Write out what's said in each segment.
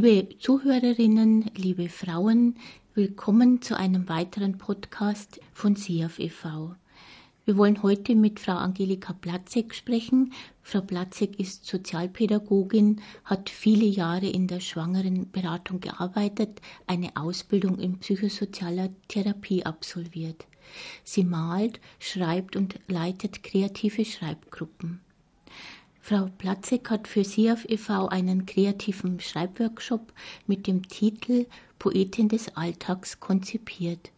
Liebe Zuhörerinnen, liebe Frauen, willkommen zu einem weiteren Podcast von SIAF e.V. Wir wollen heute mit Frau Angelika Platzek sprechen. Frau Platzek ist Sozialpädagogin, hat viele Jahre in der Schwangerenberatung gearbeitet, eine Ausbildung in psychosozialer Therapie absolviert. Sie malt, schreibt und leitet kreative Schreibgruppen. Frau Platzek hat für SIAF e.V. einen kreativen Schreibworkshop mit dem Titel Poetin des Alltags konzipiert.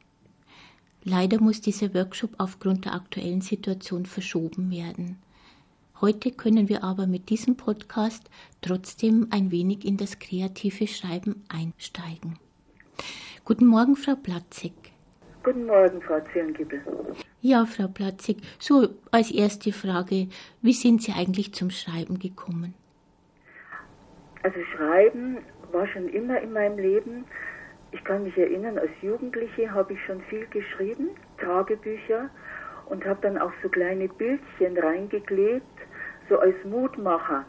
Leider muss dieser Workshop aufgrund der aktuellen Situation verschoben werden. Heute können wir aber mit diesem Podcast trotzdem ein wenig in das kreative Schreiben einsteigen. Guten Morgen, Frau Platzig. Guten Morgen, Frau Zirngiebel. Ja, Frau Platzig, so als erste Frage, wie sind Sie eigentlich zum Schreiben gekommen? Also Schreiben war schon immer in meinem Leben ich kann mich erinnern, als Jugendliche habe ich schon viel geschrieben, Tagebücher, und habe dann auch so kleine Bildchen reingeklebt, so als Mutmacher.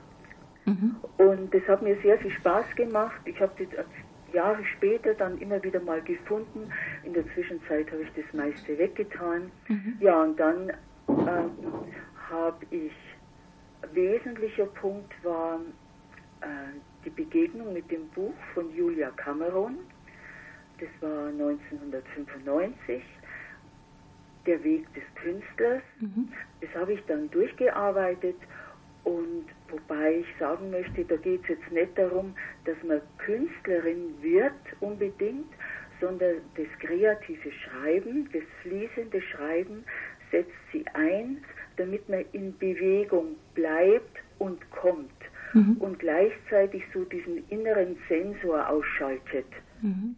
Mhm. Und das hat mir sehr viel Spaß gemacht. Ich habe das Jahre später dann immer wieder mal gefunden. In der Zwischenzeit habe ich das meiste weggetan. Mhm. Ja, und dann ähm, habe ich, wesentlicher Punkt war äh, die Begegnung mit dem Buch von Julia Cameron das war 1995, der Weg des Künstlers. Mhm. Das habe ich dann durchgearbeitet und wobei ich sagen möchte, da geht es jetzt nicht darum, dass man Künstlerin wird unbedingt, sondern das kreative Schreiben, das fließende Schreiben setzt sie ein, damit man in Bewegung bleibt und kommt mhm. und gleichzeitig so diesen inneren Sensor ausschaltet. Mhm.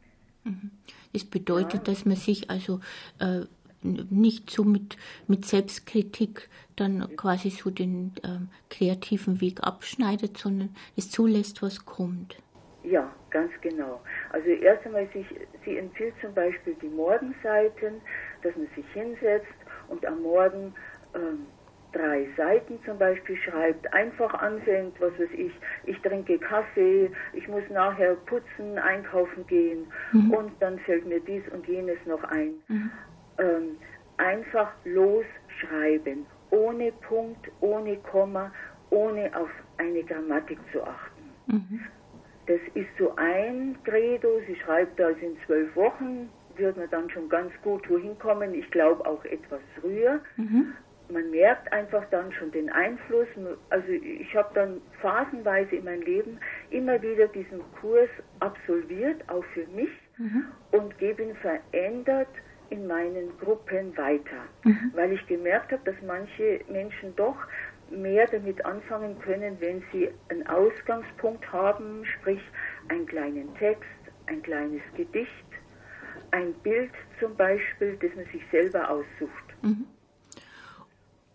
Das bedeutet, ja. dass man sich also äh, nicht so mit, mit Selbstkritik dann quasi so den äh, kreativen Weg abschneidet, sondern es zulässt, was kommt. Ja, ganz genau. Also erst einmal, sich, sie empfiehlt zum Beispiel die Morgenseiten, dass man sich hinsetzt und am Morgen ähm, drei Seiten zum Beispiel schreibt, einfach anfängt, was weiß ich, ich trinke Kaffee, ich muss nachher putzen, einkaufen gehen mhm. und dann fällt mir dies und jenes noch ein. Mhm. Ähm, einfach losschreiben, ohne Punkt, ohne Komma, ohne auf eine Grammatik zu achten. Mhm. Das ist so ein Credo, sie schreibt also in zwölf Wochen, wird man dann schon ganz gut wohin kommen. Ich glaube auch etwas früher. Mhm man merkt einfach dann schon den Einfluss. Also ich habe dann phasenweise in meinem Leben immer wieder diesen Kurs absolviert, auch für mich, mhm. und gebe ihn verändert in meinen Gruppen weiter, mhm. weil ich gemerkt habe, dass manche Menschen doch mehr damit anfangen können, wenn sie einen Ausgangspunkt haben, sprich einen kleinen Text, ein kleines Gedicht, ein Bild zum Beispiel, das man sich selber aussucht. Mhm.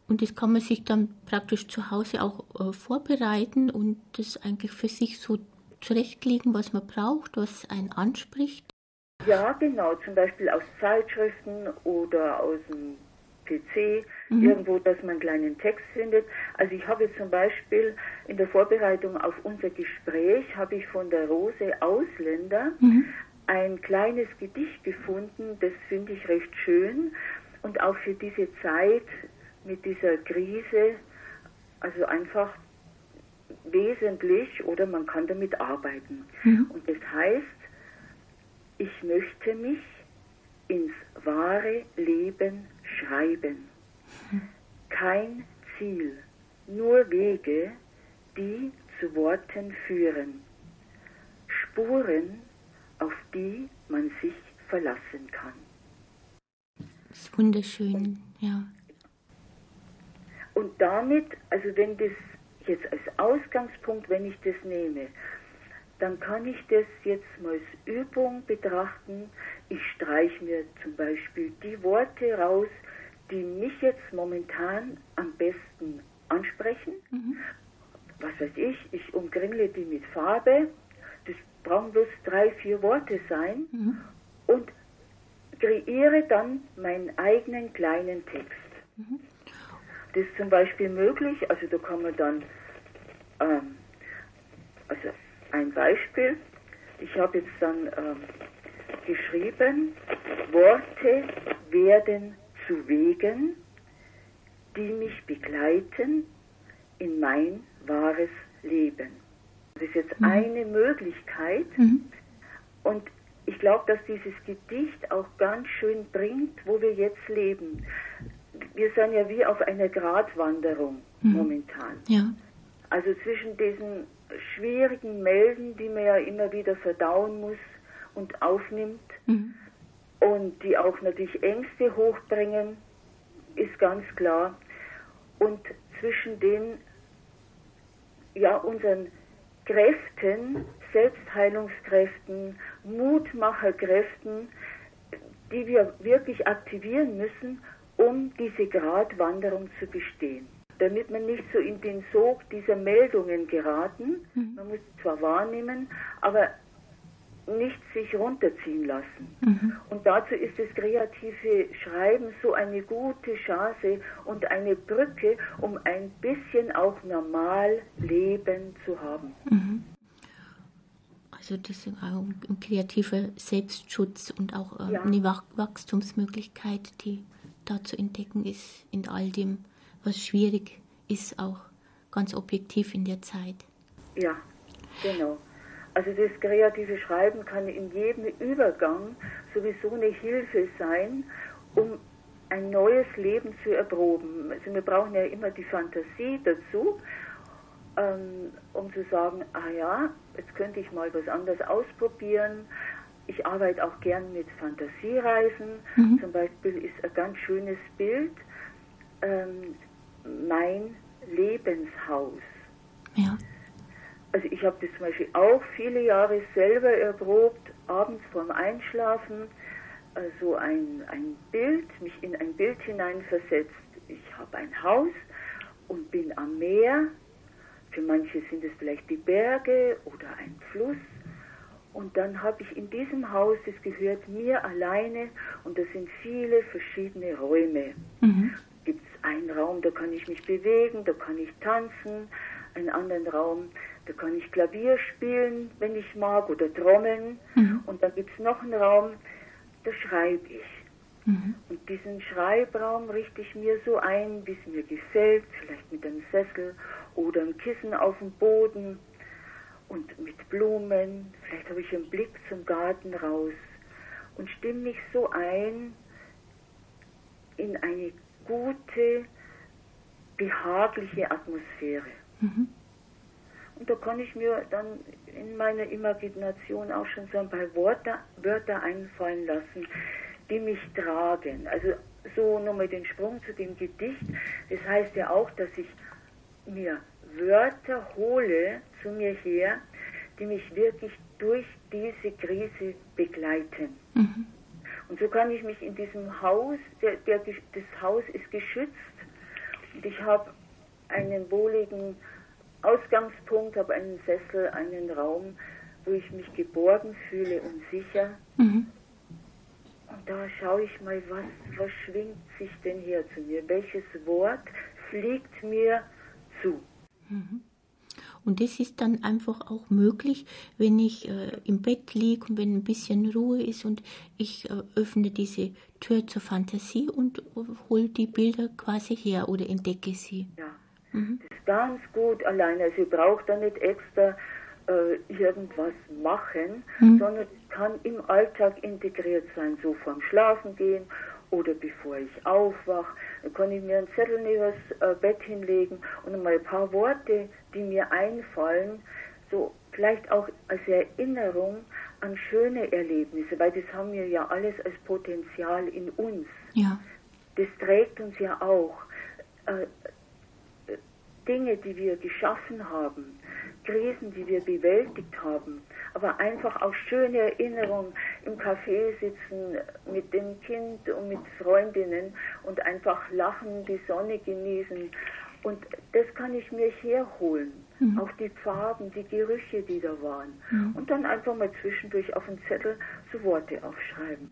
Und das kann man sich dann praktisch zu Hause auch äh, vorbereiten und das eigentlich für sich so zurechtlegen, was man braucht, was einen anspricht. Ja, genau. Zum Beispiel aus Zeitschriften oder aus dem PC, mhm. irgendwo, dass man einen kleinen Text findet. Also ich habe zum Beispiel in der Vorbereitung auf unser Gespräch, habe ich von der Rose Ausländer mhm. ein kleines Gedicht gefunden, das finde ich recht schön. Und auch für diese Zeit mit dieser Krise also einfach wesentlich oder man kann damit arbeiten. Mhm. Und das heißt, ich möchte mich ins wahre Leben schreiben. Kein Ziel, nur Wege, die zu Worten führen. Spuren, auf die man sich verlassen kann. Das ist wunderschön, ja. Und damit, also wenn das jetzt als Ausgangspunkt, wenn ich das nehme, dann kann ich das jetzt mal als Übung betrachten. Ich streiche mir zum Beispiel die Worte raus, die mich jetzt momentan am besten ansprechen. Mhm. Was weiß ich, ich umkringle die mit Farbe. Das brauchen bloß drei, vier Worte sein. Mhm. Und kreiere dann meinen eigenen kleinen Text. Mhm. Das ist zum Beispiel möglich, also da kann man dann, ähm, also ein Beispiel, ich habe jetzt dann äh, geschrieben, Worte werden zu Wegen, die mich begleiten in mein wahres Leben. Das ist jetzt mhm. eine Möglichkeit. Mhm. Und ich glaube, dass dieses Gedicht auch ganz schön bringt, wo wir jetzt leben. Wir sind ja wie auf einer Gratwanderung mhm. momentan. Ja. Also zwischen diesen schwierigen Melden, die man ja immer wieder verdauen muss und aufnimmt mhm. und die auch natürlich Ängste hochbringen, ist ganz klar. Und zwischen den, ja, unseren Kräften, Selbstheilungskräften, Mutmacherkräften, die wir wirklich aktivieren müssen, um diese Gratwanderung zu bestehen damit man nicht so in den Sog dieser Meldungen geraten. Mhm. Man muss zwar wahrnehmen, aber nicht sich runterziehen lassen. Mhm. Und dazu ist das kreative Schreiben so eine gute Chance und eine Brücke, um ein bisschen auch normal Leben zu haben. Mhm. Also das ist ein kreativer Selbstschutz und auch äh, ja. eine Wachstumsmöglichkeit, die da zu entdecken ist in all dem, was schwierig ist, auch ganz objektiv in der Zeit. Ja, genau. Also das kreative Schreiben kann in jedem Übergang sowieso eine Hilfe sein, um ein neues Leben zu erproben. Also wir brauchen ja immer die Fantasie dazu, ähm, um zu sagen, ah ja, jetzt könnte ich mal was anderes ausprobieren. Ich arbeite auch gern mit Fantasiereisen. Mhm. Zum Beispiel ist ein ganz schönes Bild. Ähm, mein Lebenshaus. Ja. Also ich habe das zum Beispiel auch viele Jahre selber erprobt, abends vorm Einschlafen, so also ein, ein Bild, mich in ein Bild hineinversetzt. Ich habe ein Haus und bin am Meer. Für manche sind es vielleicht die Berge oder ein Fluss. Und dann habe ich in diesem Haus, das gehört mir alleine und das sind viele verschiedene Räume. Mhm einen Raum, da kann ich mich bewegen, da kann ich tanzen, einen anderen Raum, da kann ich Klavier spielen, wenn ich mag, oder trommeln. Mhm. Und dann gibt es noch einen Raum, da schreibe ich. Mhm. Und diesen Schreibraum richte ich mir so ein, wie es mir gefällt, vielleicht mit einem Sessel oder einem Kissen auf dem Boden und mit Blumen. Vielleicht habe ich einen Blick zum Garten raus und stimme mich so ein in eine gute, behagliche Atmosphäre. Mhm. Und da kann ich mir dann in meiner Imagination auch schon so ein paar Worte, Wörter einfallen lassen, die mich tragen. Also so nochmal den Sprung zu dem Gedicht. Das heißt ja auch, dass ich mir Wörter hole zu mir her, die mich wirklich durch diese Krise begleiten. Mhm. Und so kann ich mich in diesem Haus, der, der, das Haus ist geschützt und ich habe einen wohligen Ausgangspunkt, habe einen Sessel, einen Raum, wo ich mich geborgen fühle und sicher. Mhm. Und da schaue ich mal, was, was schwingt sich denn hier zu mir? Welches Wort fliegt mir zu? Mhm. Und das ist dann einfach auch möglich, wenn ich äh, im Bett liege und wenn ein bisschen Ruhe ist und ich äh, öffne diese Tür zur Fantasie und hole die Bilder quasi her oder entdecke sie. Ja, mhm. das ist ganz gut alleine. Also ich brauche da nicht extra äh, irgendwas machen, mhm. sondern es kann im Alltag integriert sein, so vorm Schlafen gehen oder bevor ich aufwache, kann ich mir einen Zettel neben das äh, Bett hinlegen und mal ein paar Worte, die mir einfallen, so vielleicht auch als Erinnerung an schöne Erlebnisse, weil das haben wir ja alles als Potenzial in uns. Ja. Das trägt uns ja auch. Äh, Dinge, die wir geschaffen haben, Krisen, die wir bewältigt haben, aber einfach auch schöne Erinnerungen im Café sitzen mit dem Kind und mit Freundinnen und einfach lachen, die Sonne genießen. Und das kann ich mir herholen. Mhm. Auch die Farben, die Gerüche, die da waren. Mhm. Und dann einfach mal zwischendurch auf einen Zettel so Worte aufschreiben.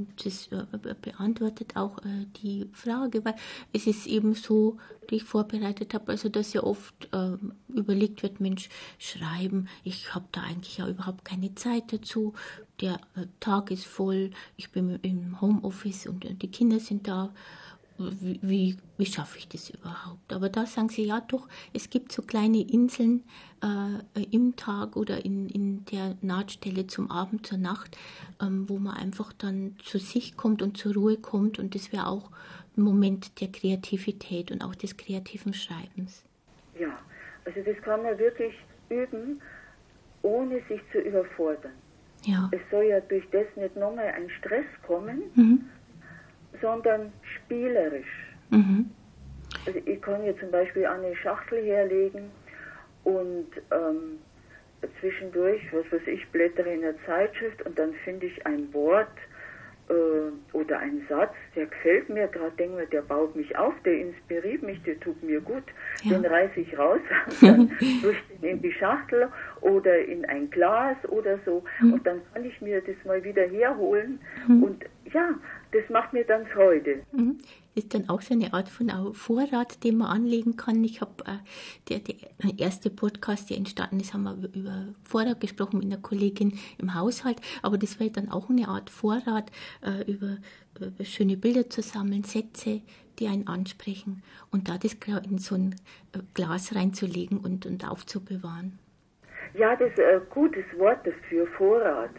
Und das äh, beantwortet auch äh, die Frage, weil es ist eben so, die ich vorbereitet habe, also dass ja oft äh, überlegt wird, Mensch, schreiben, ich habe da eigentlich ja überhaupt keine Zeit dazu, der äh, Tag ist voll, ich bin im Homeoffice und die Kinder sind da wie, wie, wie, schaffe ich das überhaupt? Aber da sagen sie, ja doch, es gibt so kleine Inseln äh, im Tag oder in, in der Nahtstelle zum Abend, zur Nacht, ähm, wo man einfach dann zu sich kommt und zur Ruhe kommt und das wäre auch ein Moment der Kreativität und auch des kreativen Schreibens. Ja, also das kann man wirklich üben, ohne sich zu überfordern. Ja. Es soll ja durch das nicht nochmal ein Stress kommen, mhm sondern spielerisch. Mhm. Also ich kann hier zum Beispiel eine Schachtel herlegen und ähm, zwischendurch, was weiß ich, blättere in der Zeitschrift und dann finde ich ein Wort äh, oder einen Satz, der gefällt mir gerade, denke mir, der baut mich auf, der inspiriert mich, der tut mir gut, ja. den reiße ich raus dann durch den in die Schachtel oder in ein Glas oder so mhm. und dann kann ich mir das mal wieder herholen mhm. und ja, das macht mir dann Freude. Mhm. Ist dann auch so eine Art von Vorrat, den man anlegen kann. Ich habe äh, der, der erste Podcast, der entstanden ist, haben wir über Vorrat gesprochen mit einer Kollegin im Haushalt, aber das wäre dann auch eine Art Vorrat, äh, über, über schöne Bilder zu sammeln, Sätze, die einen ansprechen und da das in so ein äh, Glas reinzulegen und, und aufzubewahren. Ja, das ist ein gutes Wort dafür, Vorrat.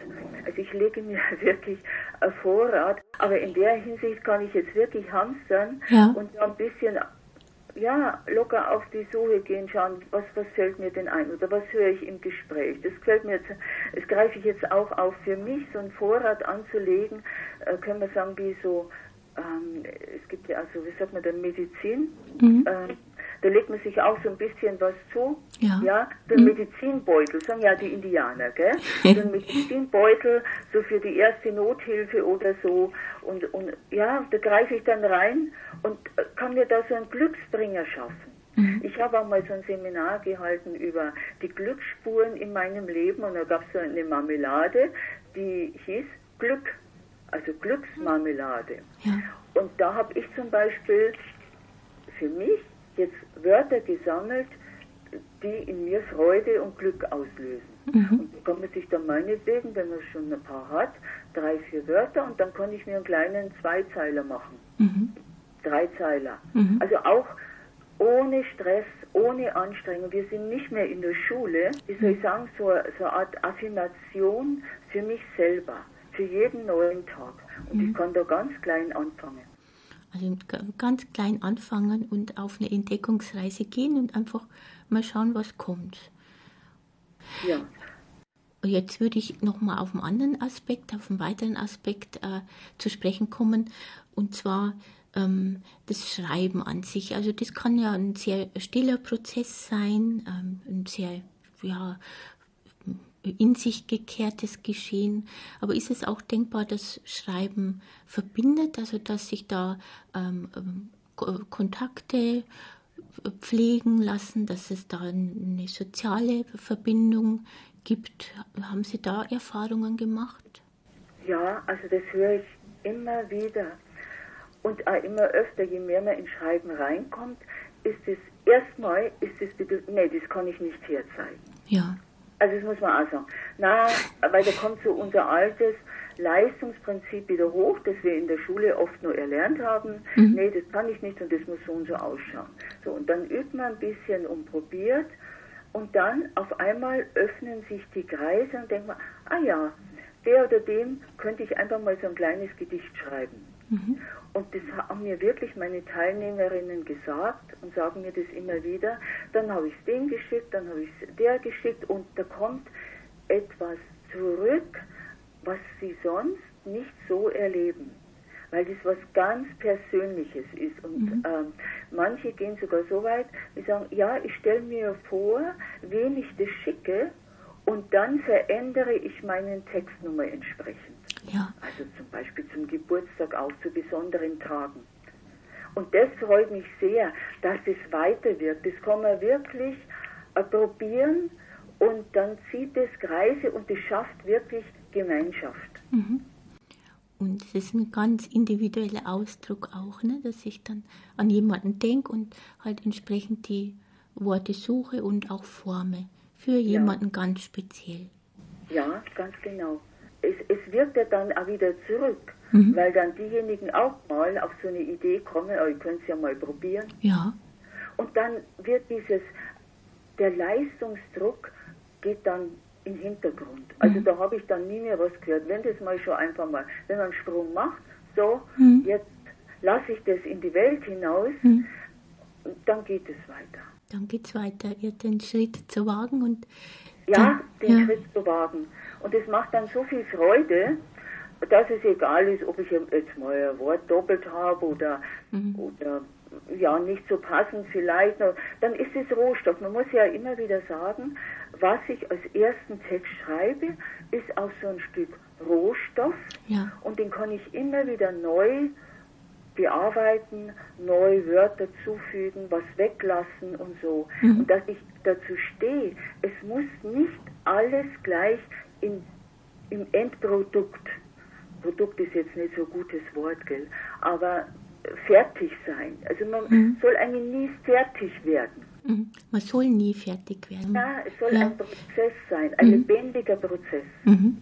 Also ich lege mir wirklich ein Vorrat, aber in der Hinsicht kann ich jetzt wirklich hamstern ja. und ein bisschen ja, locker auf die Suche gehen, schauen, was, was fällt mir denn ein oder was höre ich im Gespräch. Das gefällt mir jetzt, das greife ich jetzt auch auf für mich, so ein Vorrat anzulegen, äh, können wir sagen, wie so, ähm, es gibt ja also, wie sagt man denn, Medizin. Mhm. Ähm, da legt man sich auch so ein bisschen was zu. Ja. ja so ein mhm. Medizinbeutel, sagen ja die Indianer, gell? So ein Medizinbeutel, so für die erste Nothilfe oder so. Und, und ja, da greife ich dann rein und kann mir da so einen Glücksbringer schaffen. Mhm. Ich habe auch mal so ein Seminar gehalten über die Glücksspuren in meinem Leben und da gab es so eine Marmelade, die hieß Glück, also Glücksmarmelade. Ja. Und da habe ich zum Beispiel für mich jetzt Wörter gesammelt, die in mir Freude und Glück auslösen. Mhm. Und kann man sich dann meinetwegen, wenn man schon ein paar hat, drei, vier Wörter und dann kann ich mir einen kleinen Zweizeiler machen. Mhm. Dreizeiler. Mhm. Also auch ohne Stress, ohne Anstrengung. Wir sind nicht mehr in der Schule. Wie soll ich sagen, so, so eine Art Affirmation für mich selber, für jeden neuen Tag. Und ich mhm. kann da ganz klein anfangen. Also ganz klein anfangen und auf eine Entdeckungsreise gehen und einfach mal schauen, was kommt. Ja. Jetzt würde ich nochmal auf einen anderen Aspekt, auf einen weiteren Aspekt äh, zu sprechen kommen, und zwar ähm, das Schreiben an sich. Also das kann ja ein sehr stiller Prozess sein, ähm, ein sehr ja, in sich gekehrtes Geschehen. Aber ist es auch denkbar, dass Schreiben verbindet, also dass sich da ähm, ähm Kontakte pflegen lassen, dass es da eine soziale Verbindung gibt? Haben Sie da Erfahrungen gemacht? Ja, also das höre ich immer wieder und auch immer öfter, je mehr man ins Schreiben reinkommt, ist es erstmal, ist es, nee, das kann ich nicht herzeigen. Ja. Also das muss man auch sagen. Na, weil da kommt so unser altes Leistungsprinzip wieder hoch, das wir in der Schule oft nur erlernt haben. Mhm. Nee, das kann ich nicht und das muss so und so ausschauen. So, und dann übt man ein bisschen und probiert und dann auf einmal öffnen sich die Kreise und denkt man, ah ja, der oder dem könnte ich einfach mal so ein kleines Gedicht schreiben. Mhm. Und das haben mir wirklich meine Teilnehmerinnen gesagt und sagen mir das immer wieder. Dann habe ich es dem geschickt, dann habe ich es der geschickt und da kommt etwas zurück, was sie sonst nicht so erleben. Weil das was ganz Persönliches ist. Und mhm. ähm, manche gehen sogar so weit, die sagen, ja, ich stelle mir vor, wen ich das schicke und dann verändere ich meinen Textnummer entsprechend. Ja. Also zum Beispiel zum Geburtstag auch zu besonderen Tagen. Und das freut mich sehr, dass es weiter wird. Das kann man wirklich äh, probieren und dann zieht es Kreise und es schafft wirklich Gemeinschaft. Mhm. Und es ist ein ganz individueller Ausdruck auch, ne, dass ich dann an jemanden denke und halt entsprechend die Worte suche und auch forme. Für jemanden ja. ganz speziell. Ja, ganz genau. Es, es wirkt ja dann auch wieder zurück, mhm. weil dann diejenigen auch mal auf so eine Idee kommen, oh, ich könnte es ja mal probieren. Ja. Und dann wird dieses, der Leistungsdruck geht dann im Hintergrund. Also mhm. da habe ich dann nie mehr was gehört. Wenn das mal schon einfach mal, wenn man einen Sprung macht, so, mhm. jetzt lasse ich das in die Welt hinaus, mhm. dann geht es weiter. Dann geht es weiter, ihr den Schritt zu wagen und ja, den ja. Schritt zu wagen. Und es macht dann so viel Freude, dass es egal ist, ob ich jetzt mal ein Wort doppelt habe oder, mhm. oder ja, nicht so passend vielleicht, dann ist es Rohstoff. Man muss ja immer wieder sagen, was ich als ersten Text schreibe, ist auch so ein Stück Rohstoff ja. und den kann ich immer wieder neu bearbeiten, neue Wörter zufügen, was weglassen und so. Mhm. Und dass ich dazu stehe, es muss nicht alles gleich in, im Endprodukt, Produkt ist jetzt nicht so ein gutes Wort, gell, aber fertig sein. Also man mhm. soll eigentlich nie fertig werden. Mhm. Man soll nie fertig werden. Ja, es soll ja. ein Prozess sein, ein mhm. lebendiger Prozess. Mhm.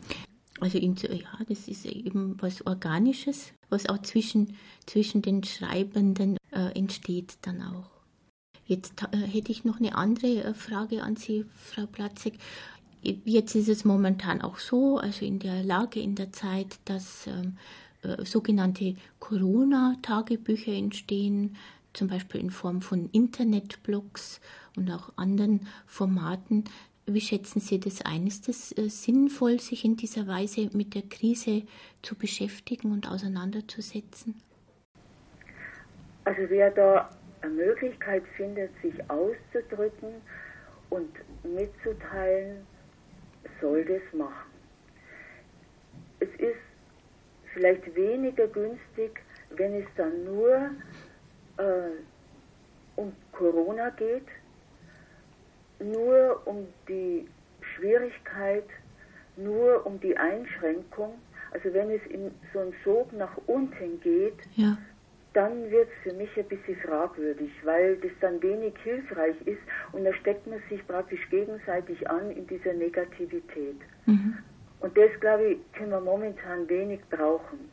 Also ja, das ist eben was Organisches, was auch zwischen, zwischen den Schreibenden äh, entsteht dann auch. Jetzt äh, hätte ich noch eine andere äh, Frage an Sie, Frau Platzek. Jetzt ist es momentan auch so, also in der Lage, in der Zeit, dass ähm, äh, sogenannte Corona-Tagebücher entstehen, zum Beispiel in Form von Internetblogs und auch anderen Formaten. Wie schätzen Sie das ein? Ist es äh, sinnvoll, sich in dieser Weise mit der Krise zu beschäftigen und auseinanderzusetzen? Also wer da eine Möglichkeit findet, sich auszudrücken und mitzuteilen, soll das machen. Es ist vielleicht weniger günstig, wenn es dann nur äh, um Corona geht, nur um die Schwierigkeit, nur um die Einschränkung. Also wenn es in so einen Sog nach unten geht, ja. Dann wird es für mich ein bisschen fragwürdig, weil das dann wenig hilfreich ist und da steckt man sich praktisch gegenseitig an in dieser Negativität. Mhm. Und das, glaube ich, können wir momentan wenig brauchen.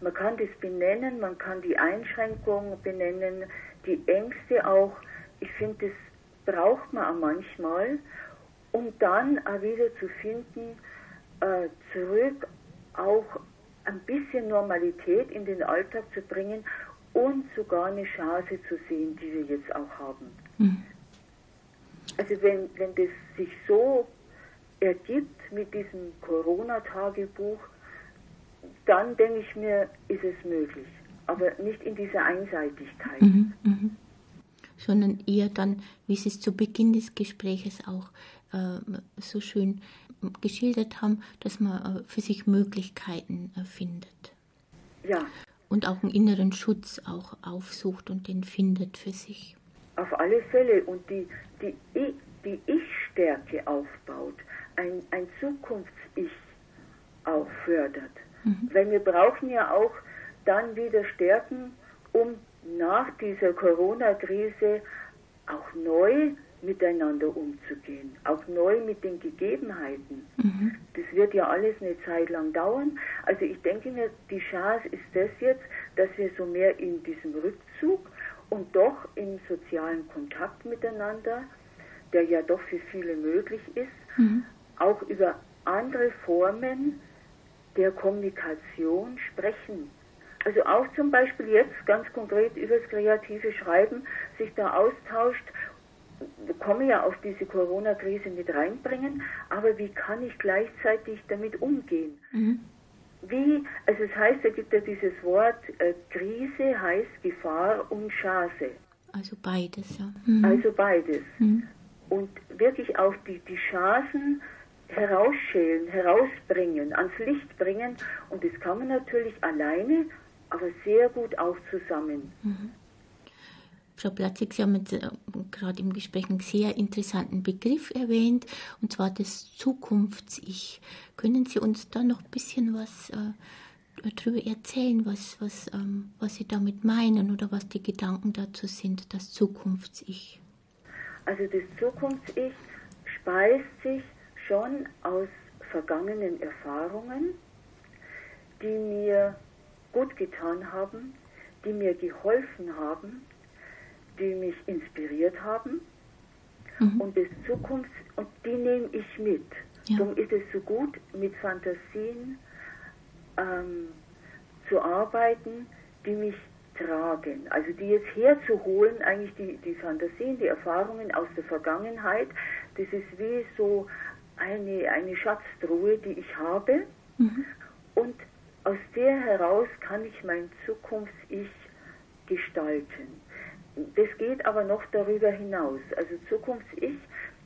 Man kann das benennen, man kann die Einschränkungen benennen, die Ängste auch. Ich finde, das braucht man auch manchmal, um dann auch wieder zu finden, äh, zurück auch ein bisschen Normalität in den Alltag zu bringen und sogar eine Chance zu sehen, die wir jetzt auch haben. Mhm. Also wenn, wenn das sich so ergibt mit diesem Corona-Tagebuch, dann denke ich mir, ist es möglich. Aber nicht in dieser Einseitigkeit. Mhm, mh. Sondern eher dann, wie Sie es zu Beginn des Gespräches auch äh, so schön geschildert haben, dass man äh, für sich Möglichkeiten äh, findet. Ja. Und auch einen inneren Schutz auch aufsucht und den findet für sich. Auf alle Fälle. Und die, die, die Ich-Stärke aufbaut ein, ein Zukunfts-Ich auch fördert. Mhm. Weil wir brauchen ja auch dann wieder Stärken, um nach dieser Corona-Krise auch neu miteinander umzugehen, auch neu mit den Gegebenheiten. Mhm. Das wird ja alles eine Zeit lang dauern. Also ich denke mir, die Chance ist das jetzt, dass wir so mehr in diesem Rückzug und doch im sozialen Kontakt miteinander, der ja doch für viele möglich ist, mhm auch über andere Formen der Kommunikation sprechen. Also auch zum Beispiel jetzt ganz konkret über das kreative Schreiben sich da austauscht, komme ja auf diese Corona-Krise mit reinbringen, aber wie kann ich gleichzeitig damit umgehen? Mhm. Wie, also es heißt, da gibt ja dieses Wort, äh, Krise heißt Gefahr und Chance. Also beides, ja. Mhm. Also beides. Mhm. Und wirklich auch die, die Chancen herausschälen, herausbringen, ans Licht bringen. Und das kann man natürlich alleine, aber sehr gut auch zusammen. Frau Platzig, Sie haben jetzt äh, gerade im Gespräch einen sehr interessanten Begriff erwähnt, und zwar das Zukunfts-Ich. Können Sie uns da noch ein bisschen was äh, darüber erzählen, was, was, ähm, was Sie damit meinen oder was die Gedanken dazu sind, das Zukunfts-Ich? Also das Zukunfts-Ich speist sich schon aus vergangenen Erfahrungen, die mir gut getan haben, die mir geholfen haben, die mich inspiriert haben. Mhm. Und das Zukunfts und die nehme ich mit. Ja. Darum ist es so gut, mit Fantasien ähm, zu arbeiten, die mich tragen. Also die jetzt herzuholen, eigentlich die, die Fantasien, die Erfahrungen aus der Vergangenheit, das ist wie so eine, eine Schatztruhe, die ich habe. Mhm. Und aus der heraus kann ich mein Zukunfts-Ich gestalten. Das geht aber noch darüber hinaus. Also Zukunfts-Ich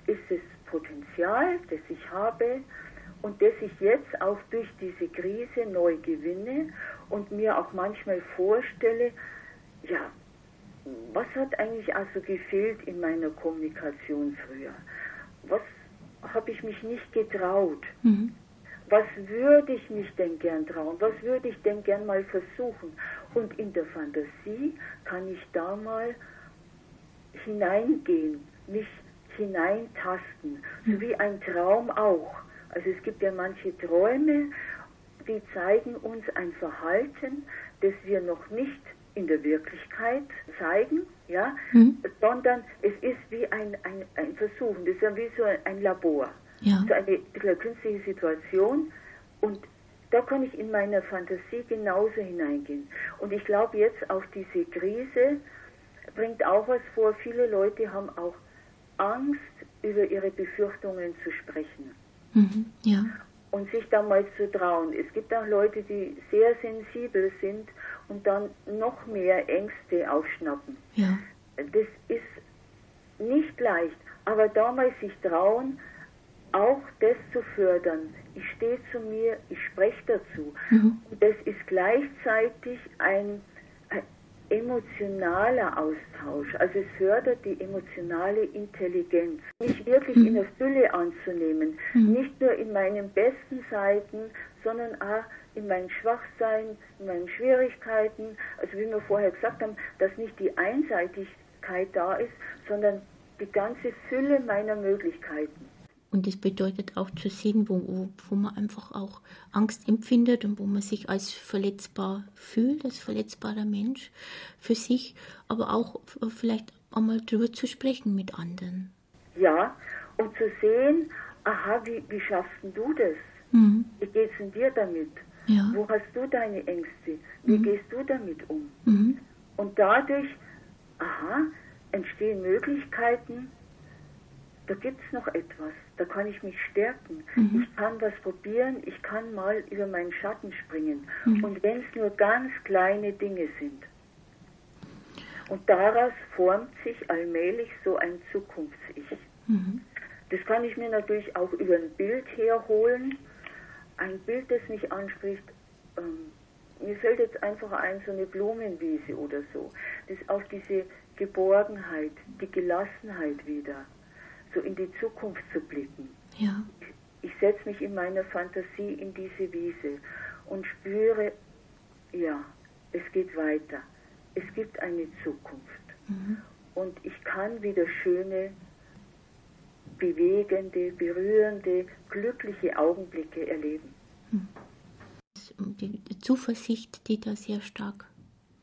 ist das Potenzial, das ich habe und das ich jetzt auch durch diese Krise neu gewinne und mir auch manchmal vorstelle, ja, was hat eigentlich also gefehlt in meiner Kommunikation früher? Was habe ich mich nicht getraut? Mhm. Was würde ich mich denn gern trauen? Was würde ich denn gern mal versuchen? Und in der Fantasie kann ich da mal hineingehen, mich hineintasten, so wie ein Traum auch. Also es gibt ja manche Träume, die zeigen uns ein Verhalten, das wir noch nicht in der Wirklichkeit zeigen, ja, mhm. sondern es ist wie ein, ein, ein Versuch, das ist ja wie so ein Labor, ja. so eine, eine künstliche Situation und da kann ich in meiner Fantasie genauso hineingehen. Und ich glaube jetzt auch diese Krise bringt auch was vor. Viele Leute haben auch Angst, über ihre Befürchtungen zu sprechen. Mhm, ja. Und sich da mal zu trauen. Es gibt auch Leute, die sehr sensibel sind und dann noch mehr Ängste aufschnappen. Ja. Das ist nicht leicht, aber da mal sich trauen, auch das zu fördern. Ich stehe zu mir, ich spreche dazu. Mhm. Und das ist gleichzeitig ein emotionaler Austausch. Also es fördert die emotionale Intelligenz. Mich wirklich mhm. in der Fülle anzunehmen. Mhm. Nicht nur in meinen besten Seiten, sondern auch in meinen Schwachsein, in meinen Schwierigkeiten. Also wie wir vorher gesagt haben, dass nicht die Einseitigkeit da ist, sondern die ganze Fülle meiner Möglichkeiten. Und das bedeutet auch zu sehen, wo, wo, wo man einfach auch Angst empfindet und wo man sich als verletzbar fühlt, als verletzbarer Mensch für sich, aber auch vielleicht einmal drüber zu sprechen mit anderen. Ja, und zu sehen, aha, wie, wie schaffst du das? Mhm. Wie geht's denn dir damit? Ja. Wo hast du deine Ängste? Wie mhm. gehst du damit um? Mhm. Und dadurch, aha, entstehen Möglichkeiten, da gibt es noch etwas, da kann ich mich stärken. Mhm. Ich kann was probieren, ich kann mal über meinen Schatten springen. Mhm. Und wenn es nur ganz kleine Dinge sind. Und daraus formt sich allmählich so ein Zukunfts-Ich. Mhm. Das kann ich mir natürlich auch über ein Bild herholen. Ein Bild, das mich anspricht. Ähm, mir fällt jetzt einfach ein, so eine Blumenwiese oder so. Das ist auch diese Geborgenheit, die Gelassenheit wieder so in die Zukunft zu blicken. Ja. Ich, setze mich in meiner Fantasie in diese Wiese und spüre, ja, es geht weiter. Es gibt eine Zukunft. Mhm. Und ich kann wieder schöne, bewegende, berührende, glückliche Augenblicke erleben. Mhm. Die Zuversicht, die da sehr stark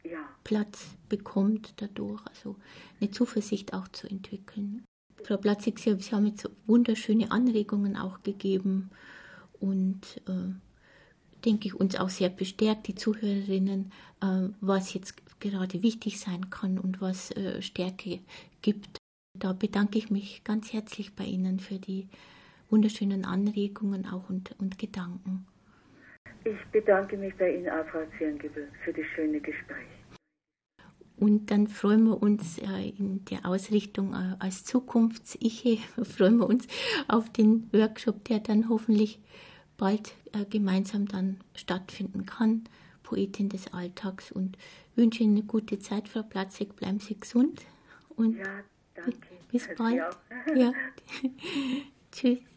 ja. Platz bekommt dadurch, also eine Zuversicht auch zu entwickeln. Frau Platzig, Sie, haben jetzt wunderschöne Anregungen auch gegeben und äh, denke ich, uns auch sehr bestärkt, die Zuhörerinnen, äh, was jetzt gerade wichtig sein kann und was äh, Stärke gibt. Da bedanke ich mich ganz herzlich bei Ihnen für die wunderschönen Anregungen auch und, und Gedanken. Ich bedanke mich bei Ihnen auch, Frau Zirngebel, für das schöne Gespräch. Und dann freuen wir uns äh, in der Ausrichtung äh, als Zukunfts-Iche, freuen wir uns auf den Workshop, der dann hoffentlich bald äh, gemeinsam dann stattfinden kann. Poetin des Alltags und wünsche Ihnen eine gute Zeit, Frau Platzig. Bleiben Sie gesund und ja, bis bald. Ja. Tschüss.